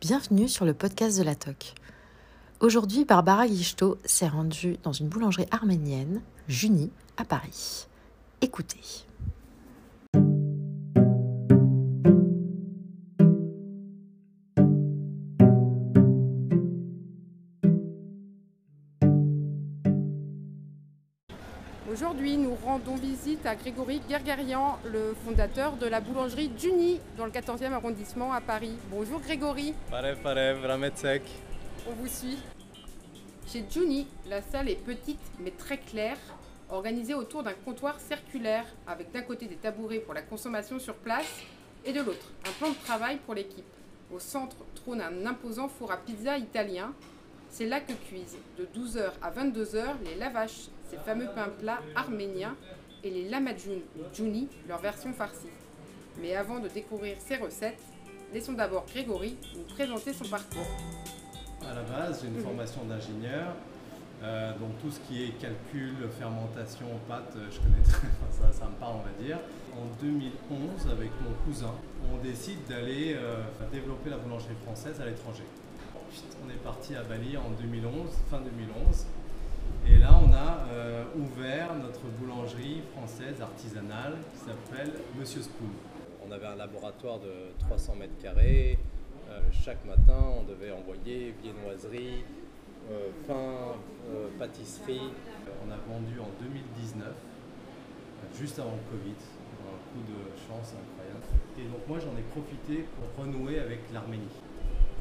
Bienvenue sur le podcast de la TOC. Aujourd'hui, Barbara Guichetot s'est rendue dans une boulangerie arménienne, Juni, à Paris. Écoutez. Aujourd'hui, nous rendons visite à Grégory Gergarian, le fondateur de la boulangerie Juni dans le 14e arrondissement à Paris. Bonjour Grégory. Parev, parev, Rametsek. On vous suit. Chez Juni, la salle est petite mais très claire, organisée autour d'un comptoir circulaire avec d'un côté des tabourets pour la consommation sur place et de l'autre un plan de travail pour l'équipe. Au centre trône un imposant four à pizza italien. C'est là que cuisent de 12h à 22h les lavaches, ces fameux pains plats arméniens, et les lamadjoun ou djouni, leur version farcie. Mais avant de découvrir ces recettes, laissons d'abord Grégory nous présenter son parcours. À la base, j'ai une formation d'ingénieur. Euh, donc tout ce qui est calcul, fermentation, pâte, euh, je connais très ça, ça me parle on va dire. En 2011, avec mon cousin, on décide d'aller euh, développer la boulangerie française à l'étranger. On est parti à Bali en 2011, fin 2011. Et là, on a euh, ouvert notre boulangerie française artisanale qui s'appelle Monsieur Spoon. On avait un laboratoire de 300 mètres carrés. Euh, chaque matin, on devait envoyer viennoiserie, euh, pain, euh, pâtisserie. On a vendu en 2019, euh, juste avant le Covid. Un coup de chance incroyable. Et donc moi, j'en ai profité pour renouer avec l'Arménie.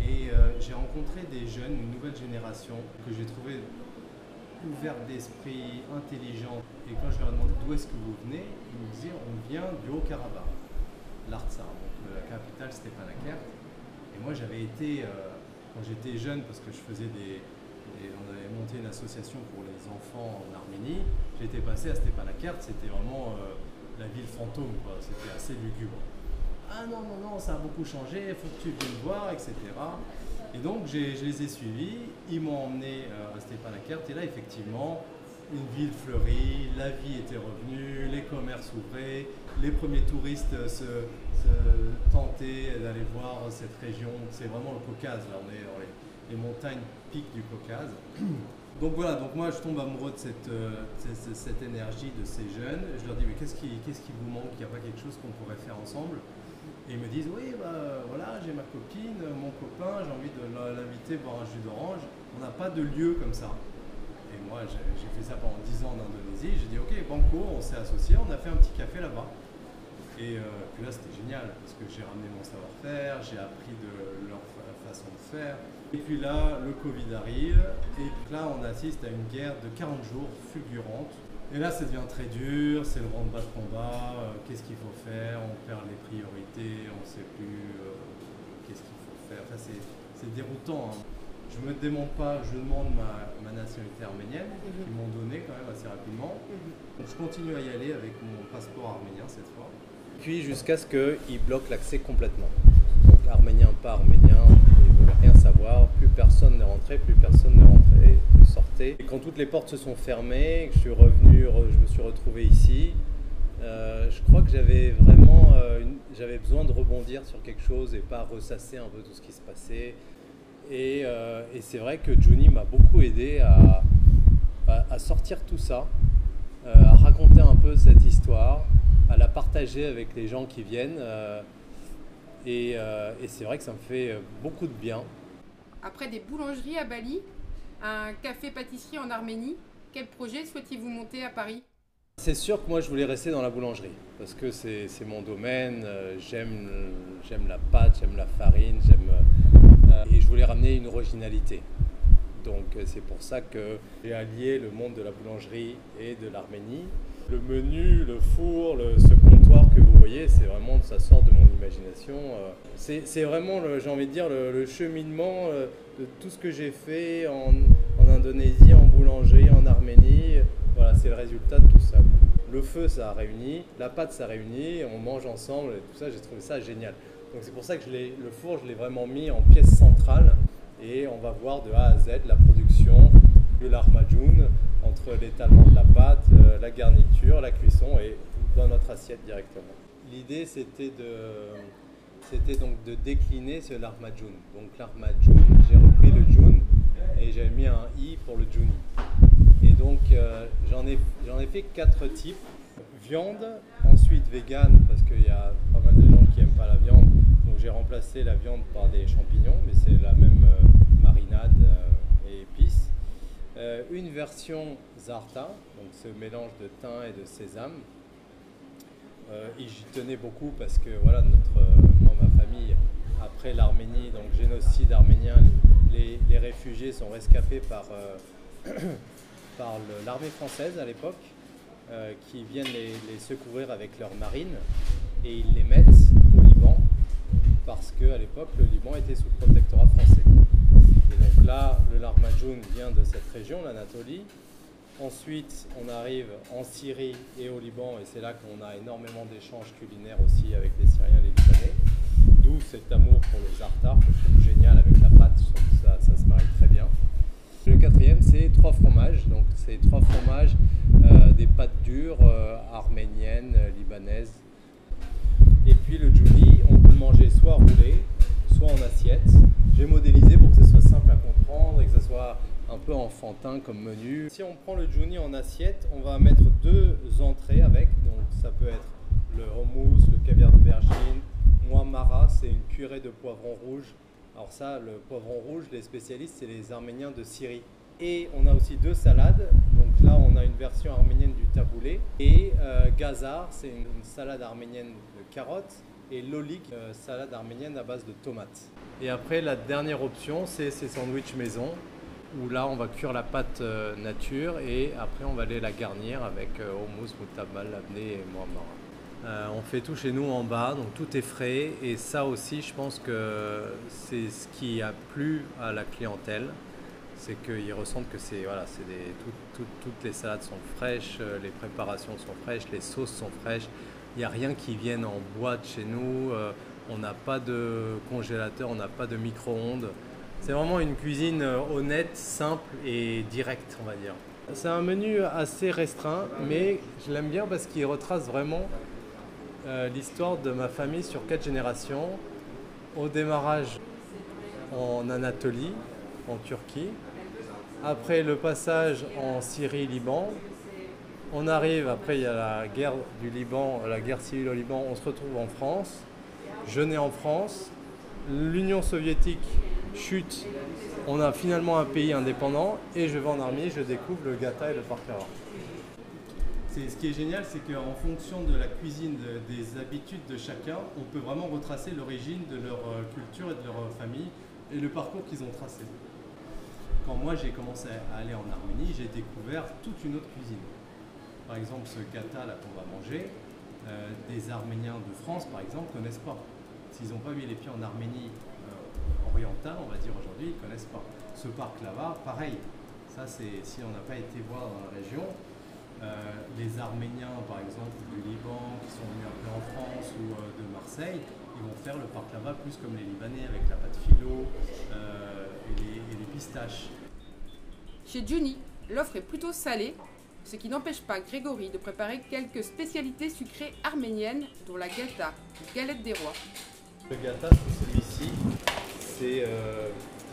Et euh, j'ai rencontré des jeunes, une nouvelle génération, que j'ai trouvé ouverte d'esprit, intelligente. Et quand je leur ai demandé d'où est-ce que vous venez, ils me disaient on vient du Haut-Karabakh, l'Artsar, donc la capitale Stepanakert. Et moi j'avais été, euh, quand j'étais jeune, parce que je faisais des, On avait monté une association pour les enfants en Arménie, j'étais passé à Stepanakert, c'était vraiment euh, la ville fantôme, c'était assez lugubre. Ah non, non, non, ça a beaucoup changé, il faut que tu viennes voir, etc. Et donc je les ai suivis, ils m'ont emmené euh, à Stepanakert et là effectivement une ville fleurie, la vie était revenue, les commerces ouvraient, les premiers touristes euh, se, tentaient d'aller voir cette région, c'est vraiment le Caucase, là on est dans les, les montagnes piques du Caucase. Donc voilà, donc moi je tombe amoureux de cette, euh, cette, énergie de ces jeunes, je leur dis mais qu'est-ce qui vous manque, il n'y a pas quelque chose qu'on pourrait faire ensemble? Et ils me disent oui bah voilà j'ai ma copine, mon copain, j'ai envie de l'inviter boire un jus d'orange. On n'a pas de lieu comme ça. Et moi j'ai fait ça pendant 10 ans en Indonésie. J'ai dit ok banco, on s'est associés, on a fait un petit café là-bas. Et euh, puis là c'était génial parce que j'ai ramené mon savoir-faire, j'ai appris de leur fa- façon de faire. Et puis là le Covid arrive et puis là on assiste à une guerre de 40 jours fulgurante et là, ça devient très dur, c'est le rang-bas de combat, euh, qu'est-ce qu'il faut faire, on perd les priorités, on ne sait plus euh, qu'est-ce qu'il faut faire. Enfin, c'est, c'est déroutant. hein. Je ne me demande pas, je demande ma, ma nationalité arménienne, qu'ils m'ont donné quand même assez rapidement. Donc je continue à y aller avec mon passeport arménien cette fois. Puis jusqu'à ce qu'ils bloquent l'accès complètement. Donc arménien, pas arménien, rien savoir, plus personne n'est rentré, plus personne n'est rentré, sortait. Et quand toutes les portes se sont fermées, je suis revenu, re- je me suis retrouvé ici, euh, je crois que j'avais vraiment euh, j'avais besoin de rebondir sur quelque chose et pas ressasser un peu tout ce qui se passait. Et, euh, et c'est vrai que Johnny m'a beaucoup aidé à, à- sortir tout ça, à raconter un peu cette histoire, à la partager avec les gens qui viennent. Euh, et euh, et c'est vrai que ça me fait euh, beaucoup de bien. Après des boulangeries à Bali, un café-pâtisserie en Arménie, quel projet souhaitez-vous monter à Paris? C'est sûr que moi je voulais rester dans la boulangerie parce que c'est mon domaine, euh, j'aime la pâte, j'aime la farine, j'aime euh, et je voulais ramener une originalité. Donc c'est pour ça que j'ai allié le monde de la boulangerie et de l'Arménie. Le menu, le four, ce comptoir que vous voyez, c'est vraiment ça sort de mon imagination. euh. C'est vraiment, j'ai envie de dire, le, cheminement euh, de tout ce que j'ai fait en, Indonésie, en boulangerie, en Arménie. Voilà, c'est le résultat de tout ça. Le feu, ça a réuni, la pâte, ça a réuni, on mange ensemble et tout ça, j'ai trouvé ça génial. Donc c'est pour ça que le four, je l'ai vraiment mis en pièce centrale et on va voir de A à Z la production de l'armajoun entre l'étalement de la pâte, euh, la garniture, la cuisson et dans notre assiette directement. L'idée c'était de, c'était donc de décliner ce l'armajoun. Donc l'armajoun, j'ai repris le joun et j'ai mis un i pour le juni. Et donc euh, j'en ai, j'en ai fait quatre types. Viande, ensuite vegan, parce qu'il y a pas mal de gens qui n'aiment pas la viande. Donc j'ai remplacé la viande par des champignons, mais c'est la même euh, marinade et épices. Une version zarta, donc ce mélange de thym et de sésame. et j'y tenais beaucoup parce que voilà, notre, moi, ma famille, après l'Arménie, donc génocide arménien, les, les réfugiés sont rescapés par par l'armée française à l'époque, euh, qui viennent les, secourir avec leur marine et ils les mettent au Liban parce qu'à l'époque le Liban était sous protectorat français. Et donc là, le Larmajoun vient de cette région, l'Anatolie. Ensuite, on arrive en Syrie et au Liban, et c'est là qu'on a énormément d'échanges culinaires aussi avec les Syriens et les Libanais. D'où cet amour pour le zartar, que je trouve génial avec la pâte, ça, se marie très bien. Le quatrième, c'est trois fromages. Donc, c'est trois fromages, euh, des pâtes dures, euh, arméniennes, libanaises. Et puis le jouni, on peut le manger soit roulé, soit en assiette. J'ai modélisé pour que ce soit simple à comprendre et que ce soit un peu enfantin comme menu. Si on prend le jouni en assiette, on va mettre deux entrées avec. Donc, ça peut être le houmous, le caviar d'aubergine. Moi, mara, c'est une purée de poivron rouge alors ça, le poivron rouge, les spécialistes, c'est les Arméniens de Syrie. Et on a aussi deux salades. Donc là, on a une version arménienne du taboulé. Et euh, gazar, c'est une, salade arménienne de carottes. Et lolik, euh, salade arménienne à base de tomates. Et après, la dernière option, c'est ces sandwichs maison. Où là, on va cuire la pâte euh, nature. Et après, on va aller la garnir avec hummus, moutabal, labné et mohamara. Euh, on fait tout chez nous en bas, donc tout est frais. Et ça aussi, je pense que c'est ce qui a plu à la clientèle. C'est qu'ils ressentent que c'est voilà, c'est toutes les salades sont fraîches, euh, les préparations sont fraîches, les sauces sont fraîches. Il n'y a rien qui vienne en boîte chez nous. Euh, on n'a pas de congélateur, on n'a pas de micro-ondes. C'est vraiment une cuisine honnête, simple et directe, on va dire. C'est un menu assez restreint, mais je l'aime bien parce qu'il retrace vraiment euh, l'histoire de ma famille sur quatre générations. Au démarrage en Anatolie, en Turquie. Après le passage en Syrie, Liban. On arrive, après il y a la guerre du Liban, la guerre civile au Liban, on se retrouve en France. Je nais en France. L'Union soviétique chute. On a finalement un pays indépendant et je vais en armée, je découvre le gata et le parkara ce qui est génial, c'est qu'en fonction de la cuisine, des habitudes de chacun, on peut vraiment retracer l'origine de leur euh, culture et de leur famille et le parcours qu'ils ont tracé. Quand moi j'ai commencé à aller en Arménie, j'ai découvert toute une autre cuisine. Par exemple, ce kata là qu'on va manger, euh, des Arméniens de France par exemple connaissent pas. S'ils n'ont pas mis les pieds en Arménie on va dire aujourd'hui, ils ne connaissent pas. Ce parc là-bas, pareil. Ça, c'est si on n'a pas été voir dans la région, euh, les Arméniens, par exemple, du Liban, qui sont venus un peu en France ou euh, de Marseille, ils vont faire le parc là-bas plus comme les Libanais avec la pâte philo euh, et, les, pistaches. Chez Juni, l'offre est plutôt salée, ce qui n'empêche pas Grégory de préparer quelques spécialités sucrées arméniennes, dont la gata, galette des rois. Le c'est celui-ci. C'est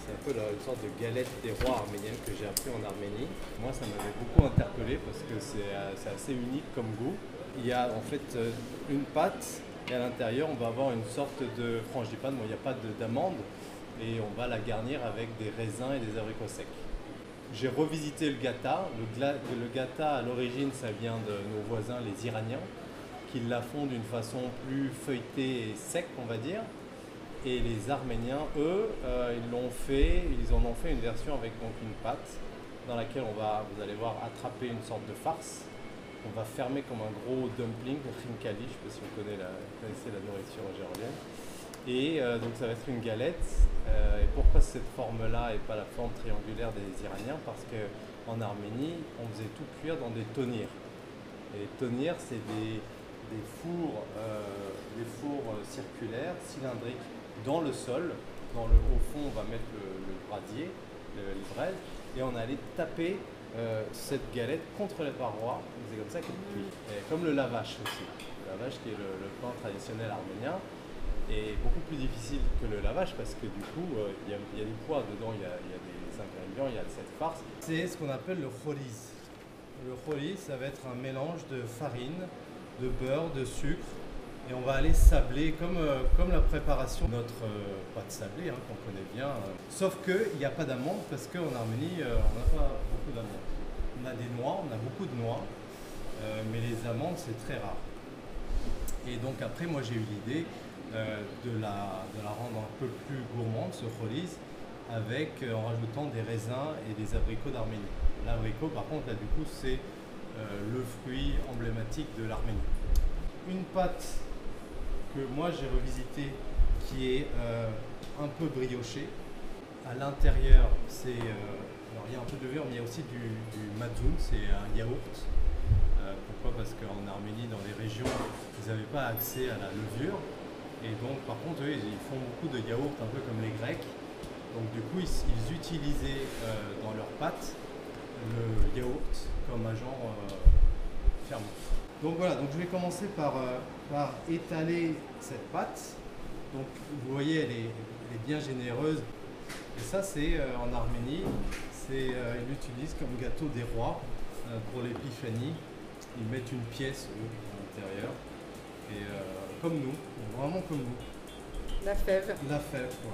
c'est un peu une sorte de galette des rois arménienne que j'ai appris en Arménie. Moi, ça m'avait beaucoup interpellé parce que euh, c'est assez unique comme goût. Il y a en fait euh, une pâte et à l'intérieur, on va avoir une sorte de frangipane. Bon, il n'y a pas d'amande et on va la garnir avec des raisins et des abricots secs. J'ai revisité le gata. Le, le gata, à l'origine, ça vient de nos voisins, les Iraniens, qui la font d'une façon plus feuilletée et sec, on va dire. Et les Arméniens, eux, euh, ils l'ont fait, ils en ont fait une version avec une pâte dans laquelle on va, vous allez voir, attraper une sorte de farce. On va fermer comme un gros dumpling, khinkali, je ne sais pas si vous connaissez la, nourriture géorgienne. Et euh, donc ça va être une galette. Euh, et pourquoi cette forme-là et pas la forme triangulaire des Iraniens? Parce qu'en Arménie, on faisait tout cuire dans des tonniers. Et les tonniers, c'est des, des fours circulaires, cylindriques, dans le sol. Dans le, au fond, on va mettre le, le brasier, le, braise, et on allait taper euh, cette galette contre les parois. C'est comme ça qu'elle cuit. comme le lavache aussi. Le lavache qui est le, pain traditionnel arménien. est beaucoup plus difficile que le lavage parce que du coup, il y, a du poids dedans, il y a, des ingrédients, il y a cette farce. C'est ce qu'on appelle le choliz. Le choliz, ça va être un mélange de farine, de beurre, de sucre. Et on va aller sabler comme, comme la préparation de notre pâte sablée hein, qu'on connaît bien. Sauf qu'il n'y a pas d'amandes parce qu'en Arménie, on n'a pas beaucoup d'amandes. On a des noix, on a beaucoup de noix, mais les amandes, c'est très rare. Et donc après, moi j'ai eu l'idée euh, de, la, de, la, rendre un peu plus gourmande, ce choliz, avec, euh, en rajoutant des raisins et des abricots d'Arménie. L'abricot, par contre, là du coup, c'est euh, le fruit emblématique de l'Arménie. Une pâte que moi j'ai revisitée qui est un peu briochée. À l'intérieur, c'est. alors il y a un peu de levure, mais il y a aussi du, du c'est un yaourt. pourquoi? Parce qu'en Arménie, dans les régions, ils n'avaient pas accès à la levure. Et donc, par contre, eux, ils font beaucoup de yaourts, un peu comme les Grecs. Donc, du coup, ils, utilisaient euh, dans leurs pâtes le yaourt comme agent euh, fermant. Donc voilà, donc je vais commencer par, euh, par étaler cette pâte. Donc vous voyez, elle est, elle est bien généreuse. Et ça, c'est en Arménie, c'est ils l'utilisent comme gâteau des rois pour l'épiphanie. Ils mettent une pièce eux, à l'intérieur. Et comme nous, vraiment comme nous. La fève. La fève, quoi.